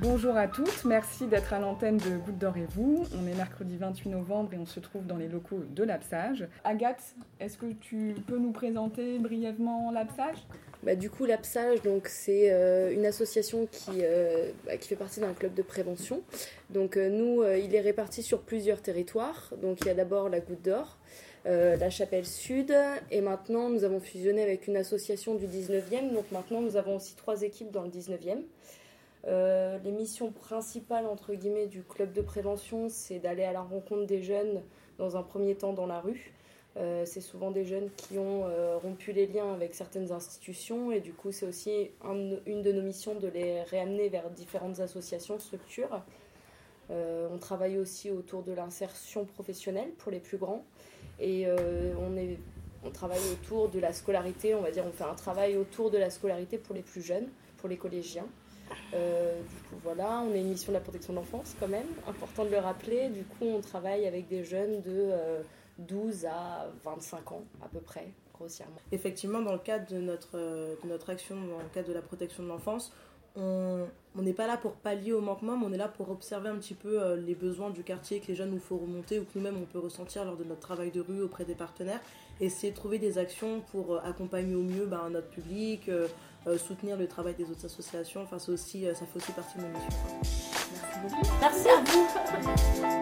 Bonjour à toutes, merci d'être à l'antenne de Goutte d'Or et vous. On est mercredi 28 novembre et on se trouve dans les locaux de l'Apsage. Agathe, est-ce que tu peux nous présenter brièvement l'Apsage bah, du coup, l'Apsage, donc c'est euh, une association qui, euh, bah, qui fait partie d'un club de prévention. Donc euh, nous, il est réparti sur plusieurs territoires. Donc il y a d'abord la Goutte d'Or, la Chapelle Sud, et maintenant nous avons fusionné avec une association du 19e. Donc maintenant nous avons aussi trois équipes dans le 19e. Les missions principales entre guillemets du club de prévention, c'est d'aller à la rencontre des jeunes dans un premier temps dans la rue. Euh, c'est souvent des jeunes qui ont euh, rompu les liens avec certaines institutions et du coup c'est aussi une de nos missions de les réamener vers différentes associations, structures. Euh, on travaille aussi autour de l'insertion professionnelle pour les plus grands et on, est, on travaille autour de la scolarité, on va dire on fait un travail autour de la scolarité pour les plus jeunes, pour les collégiens. du coup, voilà, on a une mission de la protection de l'enfance quand même, important de le rappeler. Du coup, on travaille avec des jeunes de 12 à 25 ans à peu près, grossièrement. Effectivement, dans le cadre de notre, de notre action, dans le cadre de la protection de l'enfance, on n'est pas là pour pallier au manquement, mais on est là pour observer un petit peu euh, les besoins du quartier que les jeunes nous font remonter ou que nous-mêmes on peut ressentir lors de notre travail de rue auprès des partenaires. Et essayer de trouver des actions pour euh, accompagner au mieux ben, notre public, euh, soutenir le travail des autres associations. Enfin, aussi, ça fait aussi partie de nos missions. Merci beaucoup. Merci à vous.